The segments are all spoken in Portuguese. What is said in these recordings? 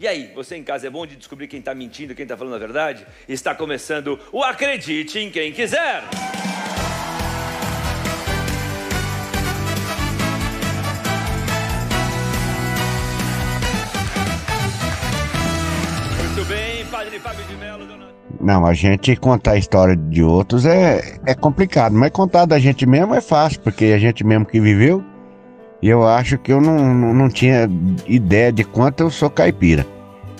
E aí, você em casa é bom de descobrir quem está mentindo, quem está falando a verdade? Está começando o Acredite em Quem Quiser! Muito bem, Padre Fábio de Mello, dona... Não, a gente contar a história de outros é, é complicado, mas contar da gente mesmo é fácil, porque a gente mesmo que viveu, e eu acho que eu não, não, não tinha ideia de quanto eu sou caipira.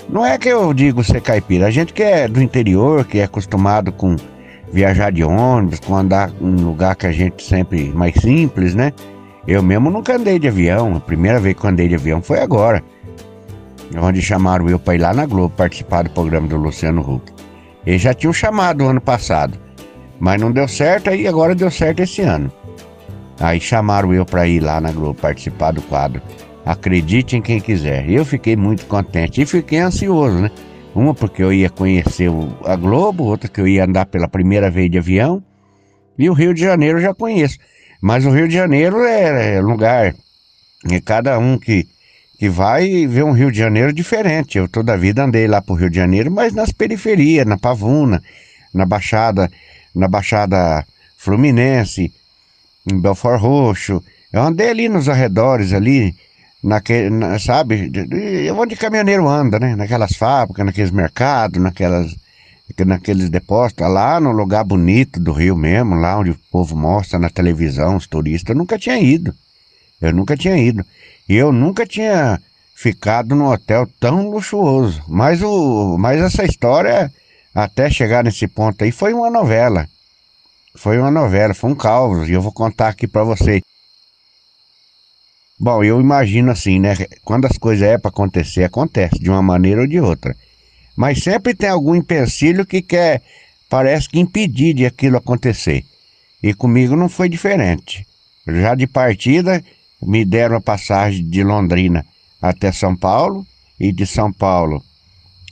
Não é que eu digo ser caipira, a gente que é do interior, que é acostumado com viajar de ônibus, com andar em um lugar que a gente sempre mais simples, né? Eu mesmo nunca andei de avião, a primeira vez que eu andei de avião foi agora. Onde chamaram eu para ir lá na Globo participar do programa do Luciano Huck. Eles já tinham chamado ano passado, mas não deu certo, aí agora deu certo esse ano. Aí chamaram eu para ir lá na Globo participar do quadro. Acredite em quem quiser. Eu fiquei muito contente e fiquei ansioso, né? Uma porque eu ia conhecer a Globo, outra que eu ia andar pela primeira vez de avião. E o Rio de Janeiro eu já conheço. Mas o Rio de Janeiro é, é lugar. É cada um que, que vai ver um Rio de Janeiro diferente. Eu toda a vida andei lá pro Rio de Janeiro, mas nas periferias, na Pavuna, na Baixada, na Baixada Fluminense, em Belfort Roxo. Eu andei ali nos arredores ali, naquele, na, sabe? Onde caminhoneiro anda, né? Naquelas fábricas, naqueles mercados, naquelas, naqueles depósitos, lá no lugar bonito do Rio mesmo, lá onde o povo mostra na televisão, os turistas. Eu nunca tinha ido. Eu nunca tinha ido. E eu nunca tinha ficado num hotel tão luxuoso. Mas, o, mas essa história, até chegar nesse ponto aí, foi uma novela. Foi uma novela, foi um caos, e eu vou contar aqui para você. Bom, eu imagino assim, né? Quando as coisas é para acontecer, acontece de uma maneira ou de outra. Mas sempre tem algum empecilho que quer, parece que impedir de aquilo acontecer. E comigo não foi diferente. Já de partida, me deram a passagem de Londrina até São Paulo e de São Paulo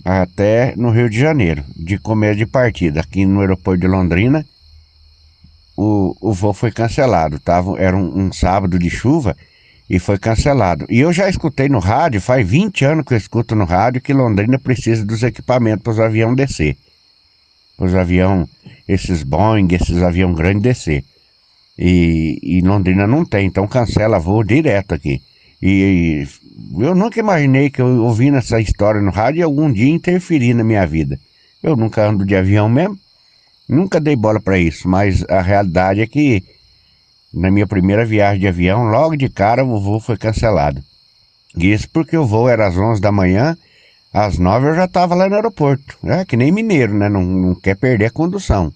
até no Rio de Janeiro, de comer de partida. Aqui no aeroporto de Londrina, o, o voo foi cancelado. Tava, era um, um sábado de chuva e foi cancelado. E eu já escutei no rádio, faz 20 anos que eu escuto no rádio, que Londrina precisa dos equipamentos para os aviões descer. Para os aviões, esses Boeing, esses aviões grandes descer. E, e Londrina não tem, então cancela voo direto aqui. E, e eu nunca imaginei que eu ouvindo essa história no rádio algum dia interferir na minha vida. Eu nunca ando de avião mesmo, nunca dei bola para isso, mas a realidade é que na minha primeira viagem de avião, logo de cara o voo foi cancelado. Isso porque o voo era às 11 da manhã, às 9 eu já estava lá no aeroporto. É que nem mineiro, né? Não, não quer perder a condução.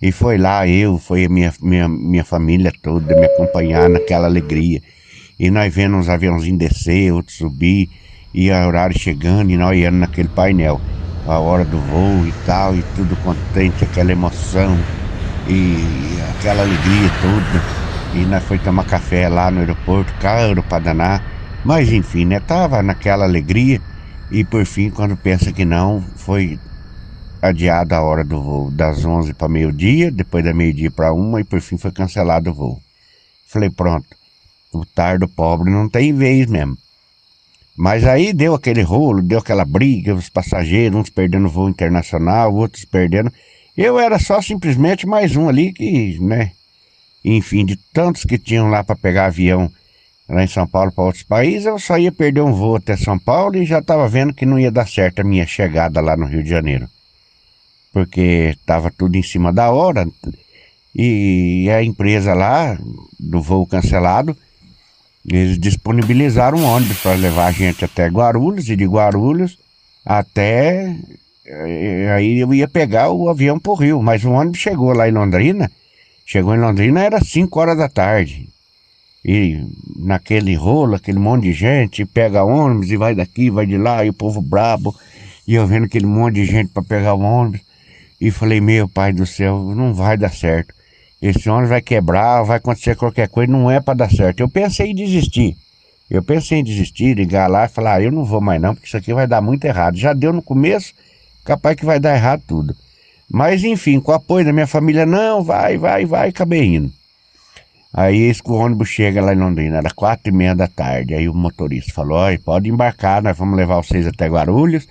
E foi lá eu, foi a minha, minha, minha família toda me acompanhar naquela alegria. E nós vendo uns aviãozinhos descer, outros subir, e a horário chegando, e nós indo naquele painel. A hora do voo e tal, e tudo contente, aquela emoção, e aquela alegria toda. E nós foi tomar café lá no aeroporto, caro para danar. Mas enfim, né? Tava naquela alegria. E por fim, quando pensa que não, foi adiada a hora do voo das 11 para meio-dia, depois da meio-dia para uma e por fim foi cancelado o voo. Falei, pronto, o tardo pobre não tem vez mesmo. Mas aí deu aquele rolo, deu aquela briga, os passageiros, uns perdendo voo internacional, outros perdendo. Eu era só simplesmente mais um ali que, né, enfim, de tantos que tinham lá para pegar avião lá em São Paulo para outros países, eu só ia perder um voo até São Paulo e já estava vendo que não ia dar certo a minha chegada lá no Rio de Janeiro. Porque estava tudo em cima da hora e a empresa lá, do voo cancelado, eles disponibilizaram um ônibus para levar a gente até Guarulhos e de Guarulhos até. Eh, aí eu ia pegar o avião para o Rio, mas o ônibus chegou lá em Londrina Chegou em Londrina, era 5 horas da tarde. E naquele rolo, aquele monte de gente, pega ônibus e vai daqui, vai de lá, e o povo brabo. E eu vendo aquele monte de gente para pegar o ônibus. E falei, meu pai do céu, não vai dar certo. Esse ônibus vai quebrar, vai acontecer qualquer coisa, não é para dar certo. Eu pensei em desistir. Eu pensei em desistir, ligar lá e falar, ah, eu não vou mais não, porque isso aqui vai dar muito errado. Já deu no começo, capaz que vai dar errado tudo. Mas enfim, com o apoio da minha família, não, vai, vai, vai, acabei indo. Aí esse o ônibus chega lá em Londrina, era quatro e meia da tarde. Aí o motorista falou, olha, pode embarcar, nós vamos levar vocês até Guarulhos.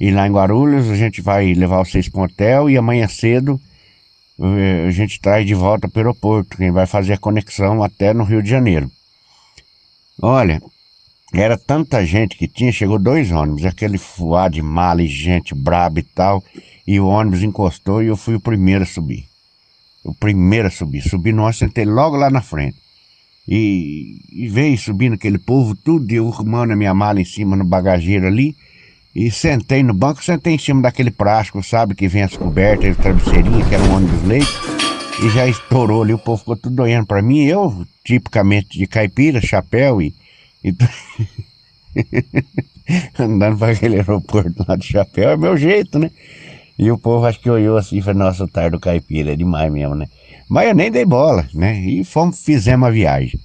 E lá em Guarulhos a gente vai levar vocês para um hotel e amanhã cedo a gente traz de volta para o aeroporto. Quem vai fazer a conexão até no Rio de Janeiro. Olha, era tanta gente que tinha, chegou dois ônibus, aquele fuar de mala e gente braba e tal. E o ônibus encostou e eu fui o primeiro a subir o primeiro a subir. Subi nós, sentei logo lá na frente. E, e veio subindo aquele povo, tudo, e eu arrumando a minha mala em cima no bagageiro ali. E sentei no banco, sentei em cima daquele plástico, sabe, que vem as cobertas, a travesseirinha, que era um ônibus leite. E já estourou ali, o povo ficou tudo olhando para mim. Eu, tipicamente de caipira, chapéu e. e andando para aquele aeroporto lá de chapéu, é meu jeito, né? E o povo acho que olhou assim e falou, nossa, o tardo caipira é demais mesmo, né? Mas eu nem dei bola, né? E fomos, fizemos a viagem.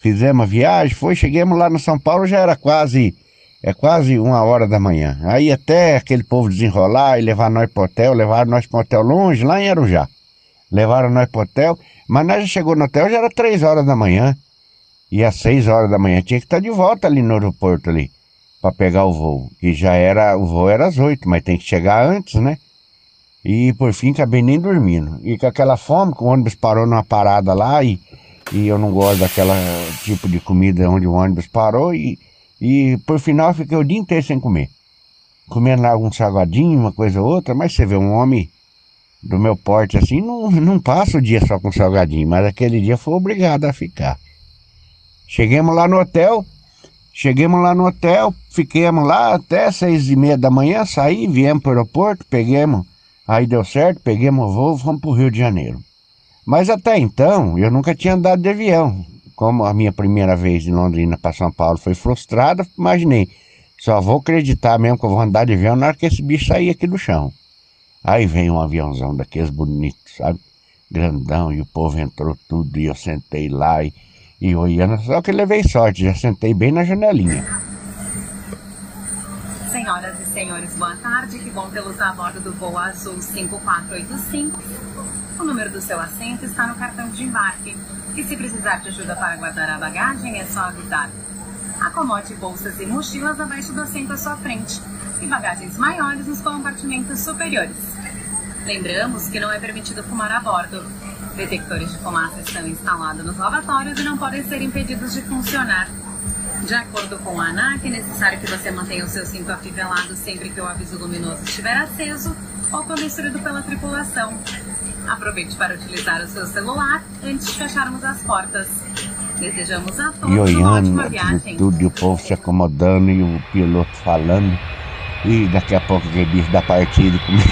Fizemos a viagem, foi, chegamos lá no São Paulo, já era quase, é quase uma hora da manhã. Aí até aquele povo desenrolar e levar nós pro hotel, levaram nós pro hotel longe, lá em Arujá. Levaram nós pro hotel, mas nós já chegou no hotel, já era três horas da manhã. E às seis horas da manhã tinha que estar de volta ali no aeroporto ali para pegar o voo. E já era, o voo era às oito, mas tem que chegar antes, né? E por fim acabei nem dormindo. E com aquela fome, que o ônibus parou numa parada lá e, e eu não gosto daquela tipo de comida onde o ônibus parou e, e por final fiquei o dia inteiro sem comer. Comendo lá algum salgadinho, uma coisa ou outra, mas você vê um homem do meu porte assim, não, não passa o dia só com salgadinho, mas aquele dia foi obrigado a ficar. Chegamos lá no hotel, Chegamos lá no hotel, fiquemos lá até seis e meia da manhã, saí, viemos para o aeroporto, peguemos, aí deu certo, peguemos o voo, fomos para o Rio de Janeiro. Mas até então, eu nunca tinha andado de avião. Como a minha primeira vez em Londrina para São Paulo foi frustrada, imaginei, só vou acreditar mesmo que eu vou andar de avião na hora que esse bicho sair aqui do chão. Aí vem um aviãozão daqueles bonitos, sabe? Grandão, e o povo entrou tudo, e eu sentei lá, e e olhando, só que levei sorte, já sentei bem na janelinha. Senhoras e senhores, boa tarde. Que bom tê-los a bordo do voo azul 5485. O número do seu assento está no cartão de embarque. E se precisar de ajuda para guardar a bagagem, é só avisar. Acomode bolsas e mochilas abaixo do assento à sua frente e bagagens maiores nos compartimentos superiores. Lembramos que não é permitido fumar a bordo. Detectores de fumaça estão instalados nos lavatórios e não podem ser impedidos de funcionar. De acordo com a ANAC, é necessário que você mantenha o seu cinto afivelado sempre que o aviso luminoso estiver aceso ou quando instruído pela tripulação. Aproveite para utilizar o seu celular antes de fecharmos as portas. Desejamos a todos e olhando, uma ótima viagem. Tudo, e o povo se acomodando e o piloto falando. E daqui a pouco aquele bicho da partida comigo.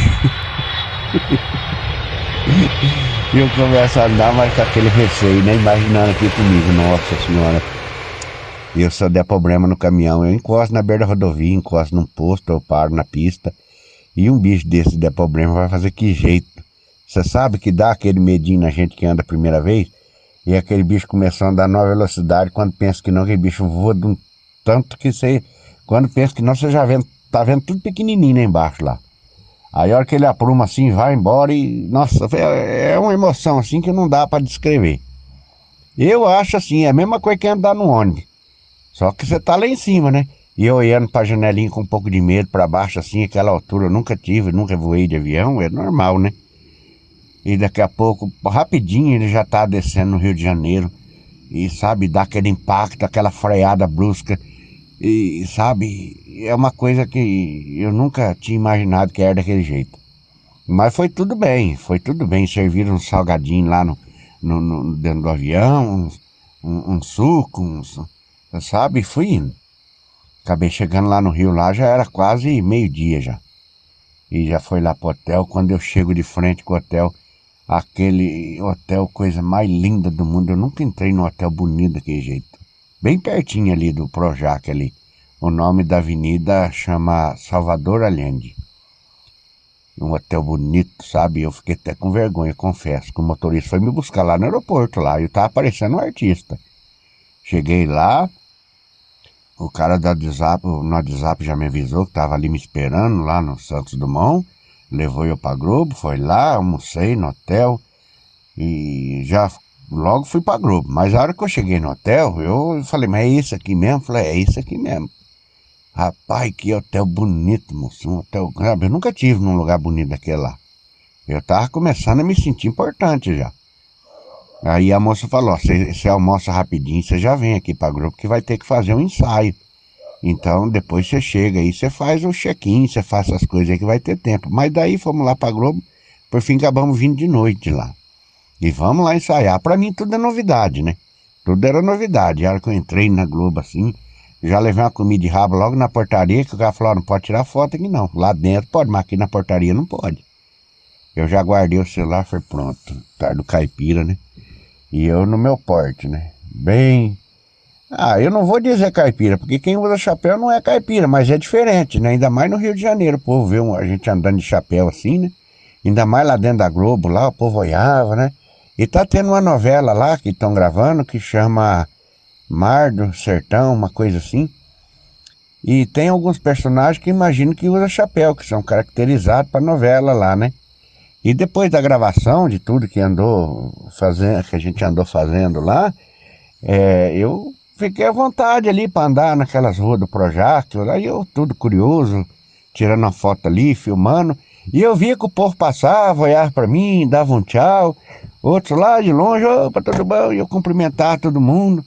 E eu começo a andar, mas com aquele receio, né? Imaginando aqui comigo, nossa senhora. Eu, se eu der problema no caminhão, eu encosto na beira da rodovia, encosto num posto, eu paro na pista. E um bicho desse der problema vai fazer que jeito? Você sabe que dá aquele medinho na gente que anda a primeira vez? E aquele bicho começou a andar a nova velocidade, quando pensa que não, aquele bicho voa de um tanto que você. Quando pensa que não, você já vê, tá vendo tudo pequenininho lá embaixo lá. Aí a hora que ele apruma assim, vai embora e. Nossa, é, é uma emoção assim que não dá para descrever. Eu acho assim, é a mesma coisa que andar no ônibus. Só que você tá lá em cima, né? E eu olhando pra janelinha com um pouco de medo para baixo, assim, aquela altura, eu nunca tive, nunca voei de avião, é normal, né? E daqui a pouco, rapidinho, ele já tá descendo no Rio de Janeiro. E sabe, dá aquele impacto, aquela freada brusca. E sabe, é uma coisa que eu nunca tinha imaginado que era daquele jeito. Mas foi tudo bem, foi tudo bem. Serviram um salgadinho lá no, no, no dentro do avião, um, um suco, uns, sabe, fui indo. Acabei chegando lá no Rio, lá já era quase meio-dia já. E já foi lá pro hotel. Quando eu chego de frente com o hotel, aquele hotel, coisa mais linda do mundo. Eu nunca entrei num hotel bonito daquele jeito bem pertinho ali do Projac ali. O nome da avenida chama Salvador Allende. Um hotel bonito, sabe? Eu fiquei até com vergonha, confesso, que o motorista foi me buscar lá no aeroporto lá, e eu tava parecendo um artista. Cheguei lá, o cara da WhatsApp, no WhatsApp já me avisou que tava ali me esperando lá no Santos Dumont, levou eu pra Globo, foi lá, almocei no hotel, e já logo fui pra Globo. Mas a hora que eu cheguei no hotel, eu falei, mas é isso aqui mesmo? Falei, é isso aqui mesmo. Rapaz, que hotel bonito, moço. Um hotel. Eu nunca tive num lugar bonito daquele lá. Eu tava começando a me sentir importante já. Aí a moça falou, você almoça rapidinho, você já vem aqui pra Globo que vai ter que fazer um ensaio. Então depois você chega aí, você faz o check-in, você faz essas coisas aí que vai ter tempo. Mas daí fomos lá pra Globo, por fim acabamos vindo de noite lá. E vamos lá ensaiar. Para mim tudo é novidade, né? Tudo era novidade. A hora que eu entrei na Globo assim, já levei uma comida de rabo logo na portaria, que o cara falou, não pode tirar foto aqui não. Lá dentro pode, mas aqui na portaria não pode. Eu já guardei o celular, foi pronto. Tardo caipira, né? E eu no meu porte, né? Bem. Ah, eu não vou dizer caipira, porque quem usa chapéu não é caipira, mas é diferente, né? Ainda mais no Rio de Janeiro, o povo vê a gente andando de chapéu assim, né? Ainda mais lá dentro da Globo, lá o povo olhava, né? E tá tendo uma novela lá que estão gravando que chama Mar do Sertão, uma coisa assim. E tem alguns personagens que imagino que usa chapéu, que são caracterizados para novela lá, né? E depois da gravação de tudo que andou fazendo, que a gente andou fazendo lá, é, eu fiquei à vontade ali para andar naquelas ruas do Projac, aí eu tudo curioso, tirando uma foto ali, filmando, e eu via que o povo passava, olhava para mim, dava um tchau. Outros lá de longe, opa, tudo bom? E eu cumprimentar todo mundo.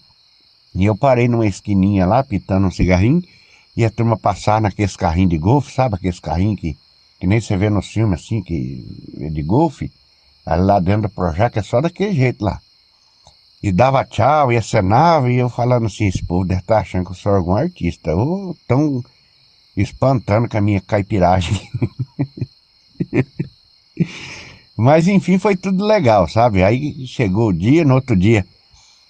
E eu parei numa esquininha lá, pitando um cigarrinho, e a turma passar naqueles carrinhos de golfe, sabe aqueles carrinhos que, que nem você vê no filme assim, que é de golfe? Lá dentro do projeto é só daquele jeito lá. E dava tchau, e acenava, e eu falando assim, esse povo deve estar tá achando que eu sou algum artista, ou tão espantando com a minha caipiragem. Mas enfim, foi tudo legal, sabe? Aí chegou o dia, no outro dia,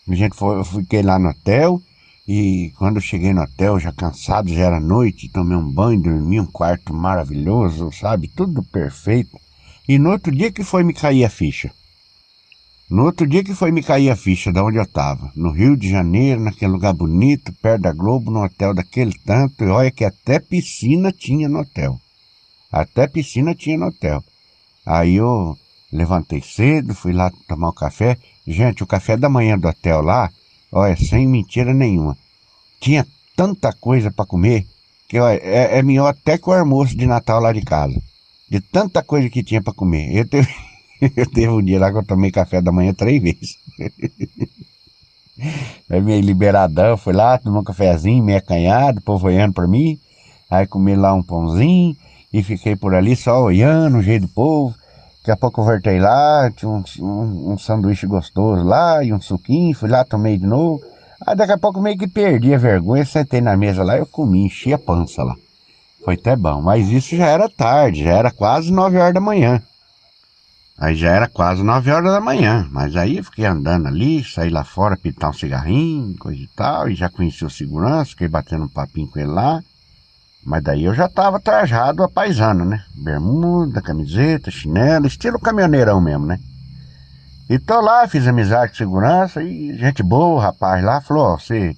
a gente foi, eu fiquei lá no hotel. E quando eu cheguei no hotel, já cansado, já era noite, tomei um banho, dormi, um quarto maravilhoso, sabe? Tudo perfeito. E no outro dia que foi me cair a ficha. No outro dia que foi me cair a ficha de onde eu estava, no Rio de Janeiro, naquele lugar bonito, perto da Globo, no hotel daquele tanto, e olha que até piscina tinha no hotel. Até piscina tinha no hotel. Aí eu levantei cedo, fui lá tomar um café. Gente, o café da manhã do hotel lá, olha, sem mentira nenhuma, tinha tanta coisa para comer que olha, é, é melhor até que o almoço de Natal lá de casa. De tanta coisa que tinha para comer. Eu teve, eu teve um dia lá que eu tomei café da manhã três vezes. Aí meio liberadão, fui lá, tomei um cafezinho, meio acanhado, povo olhando para mim. Aí comi lá um pãozinho, e fiquei por ali só olhando o jeito do povo. Daqui a pouco eu voltei lá, tinha um, um, um, sanduíche gostoso lá e um suquinho, fui lá, tomei de novo. Aí daqui a pouco meio que perdi a vergonha, sentei na mesa lá eu comi, enchi a pança lá. Foi até bom, mas isso já era tarde, já era quase nove horas da manhã. Aí já era quase nove horas da manhã, mas aí eu fiquei andando ali, saí lá fora, pintar um cigarrinho, coisa e tal, e já conheci o segurança, fiquei batendo um papinho com ele lá. Mas daí eu já tava trajado a paisano, né? Bermuda, camiseta, chinelo, estilo caminhoneirão mesmo, né? E tô lá, fiz amizade com segurança e gente boa, o rapaz lá falou, você,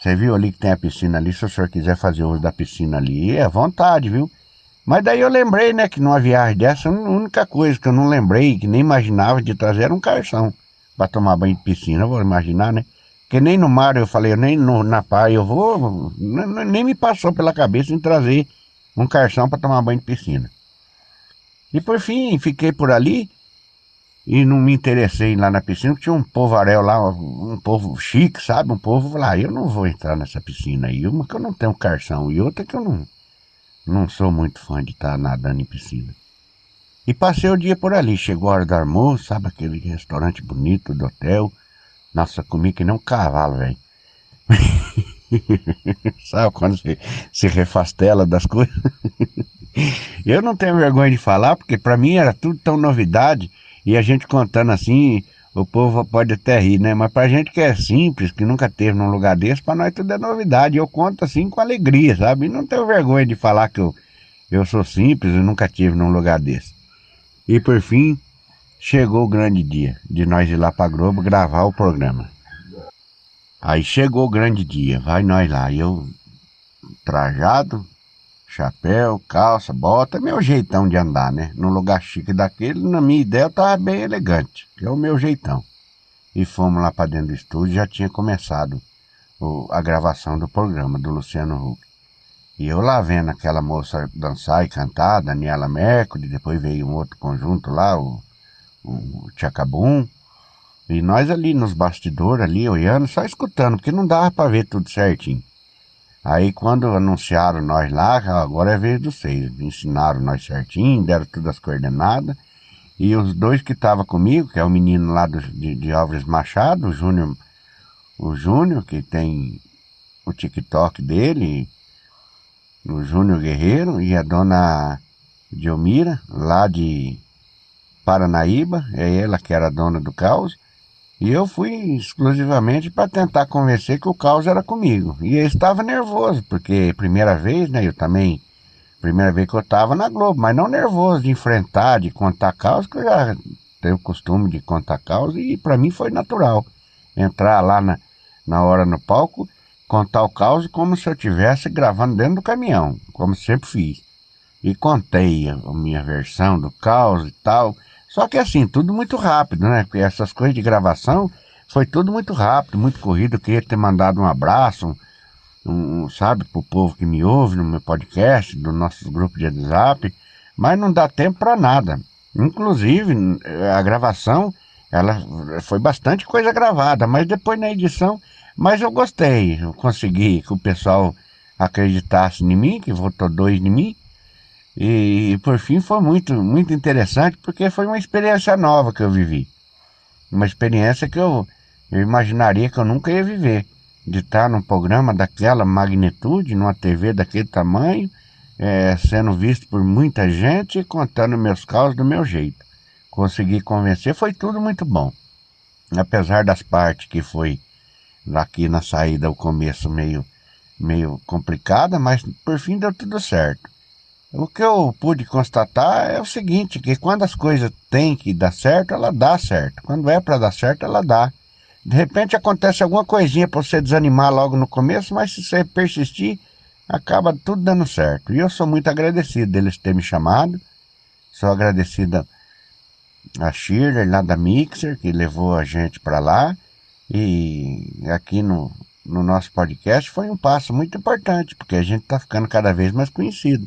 você viu ali que tem a piscina ali, se o senhor quiser fazer uso da piscina ali, é vontade, viu? Mas daí eu lembrei, né, que numa viagem dessa, a única coisa que eu não lembrei, que nem imaginava de trazer era um carção para tomar banho de piscina, vou imaginar, né? Que nem no mar eu falei, nem no, na praia eu vou, nem me passou pela cabeça em trazer um carção para tomar banho de piscina. E por fim, fiquei por ali e não me interessei lá na piscina, tinha um povarel lá, um povo chique, sabe? Um povo lá, ah, eu não vou entrar nessa piscina aí, uma que eu não tenho carção e outra que eu não, não sou muito fã de estar tá nadando em piscina. E passei o dia por ali, chegou a hora do almoço, sabe aquele restaurante bonito do hotel, nossa, comi que nem um cavalo, velho. Sabe quando você se refastela das coisas? Eu não tenho vergonha de falar, porque para mim era tudo tão novidade. E a gente contando assim, o povo pode até rir, né? Mas pra gente que é simples, que nunca teve num lugar desse, pra nós tudo é novidade. Eu conto assim com alegria, sabe? E não tenho vergonha de falar que eu, eu sou simples e nunca tive num lugar desse. E por fim, chegou o grande dia de nós ir lá para Globo gravar o programa. Aí chegou o grande dia, vai nós lá, eu trajado, chapéu, calça, bota, meu jeitão de andar, né? Num lugar chique daquele, na minha ideia eu tava bem elegante, que é o meu jeitão. e fomos lá para dentro do estúdio. Já tinha começado o, a gravação do programa do Luciano Huck. E eu lá vendo aquela moça dançar e cantar, Daniela Mercury, depois veio um outro conjunto lá, o, o Tchacabum. E nós ali nos bastidores, ali olhando, só escutando, porque não dava para ver tudo certinho. Aí quando anunciaram nós lá, agora é vez dos seis, ensinaram nós certinho, deram todas as coordenadas. E os dois que estavam comigo, que é o menino lá do, de, de Álvares Machado, o Júnior, o Júnior, que tem o TikTok dele, o Júnior Guerreiro, e a dona Diomira, lá de Paranaíba, é ela que era dona do caos. E eu fui exclusivamente para tentar convencer que o caos era comigo. E eu estava nervoso, porque primeira vez, né, eu também, primeira vez que eu estava na Globo, mas não nervoso de enfrentar, de contar caos, que eu já tenho o costume de contar caos, e para mim foi natural entrar lá na, na hora no palco, contar o caos como se eu estivesse gravando dentro do caminhão, como sempre fiz. E contei a minha versão do caos e tal. Só que assim, tudo muito rápido, né? Essas coisas de gravação foi tudo muito rápido, muito corrido. Eu queria ter mandado um abraço, um, um, sabe, pro povo que me ouve no meu podcast, do nosso grupo de WhatsApp, mas não dá tempo para nada. Inclusive, a gravação, ela foi bastante coisa gravada, mas depois na edição, mas eu gostei, eu consegui que o pessoal acreditasse em mim, que votou dois em mim, e, por fim foi muito, muito interessante porque foi uma experiência nova que eu vivi. Uma experiência que eu, eu imaginaria que eu nunca ia viver. De estar num programa daquela magnitude, numa TV daquele tamanho, é, sendo visto por muita gente e contando meus casos do meu jeito. Consegui convencer, foi tudo muito bom. Apesar das partes que foi aqui na saída, o começo meio, meio complicada, mas por fim deu tudo certo. O que eu pude constatar é o seguinte, que quando as coisas têm que dar certo, ela dá certo. Quando é para dar certo, ela dá. De repente acontece alguma coisinha para você desanimar logo no começo, mas se você persistir, acaba tudo dando certo. E eu sou muito agradecido deles terem me chamado. Sou agradecido a Shirley lá da Mixer, que levou a gente para lá. E aqui no, no nosso podcast foi um passo muito importante, porque a gente está ficando cada vez mais conhecido.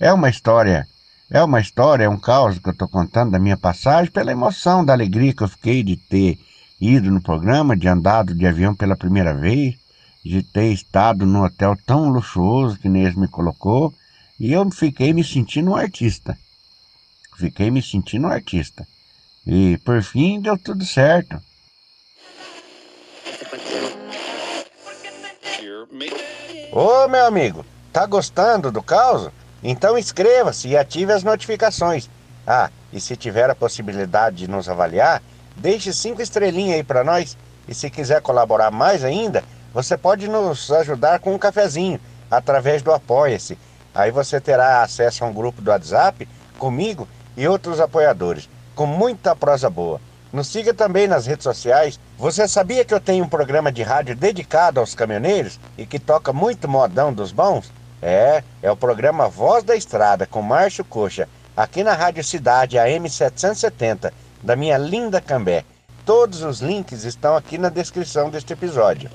É uma história, é uma história, é um caos que eu estou contando da minha passagem, pela emoção, da alegria que eu fiquei de ter ido no programa, de andado de avião pela primeira vez, de ter estado num hotel tão luxuoso que eles me colocou, e eu fiquei me sentindo um artista. Fiquei me sentindo um artista. E por fim deu tudo certo. Ô meu amigo, tá gostando do caos? Então inscreva-se e ative as notificações. Ah, e se tiver a possibilidade de nos avaliar, deixe cinco estrelinhas aí para nós. E se quiser colaborar mais ainda, você pode nos ajudar com um cafezinho através do Apoia-se. Aí você terá acesso a um grupo do WhatsApp comigo e outros apoiadores, com muita prosa boa. Nos siga também nas redes sociais. Você sabia que eu tenho um programa de rádio dedicado aos caminhoneiros e que toca muito modão dos bons? É, é o programa Voz da Estrada com Márcio Coxa, aqui na Rádio Cidade AM 770, da minha linda Cambé. Todos os links estão aqui na descrição deste episódio.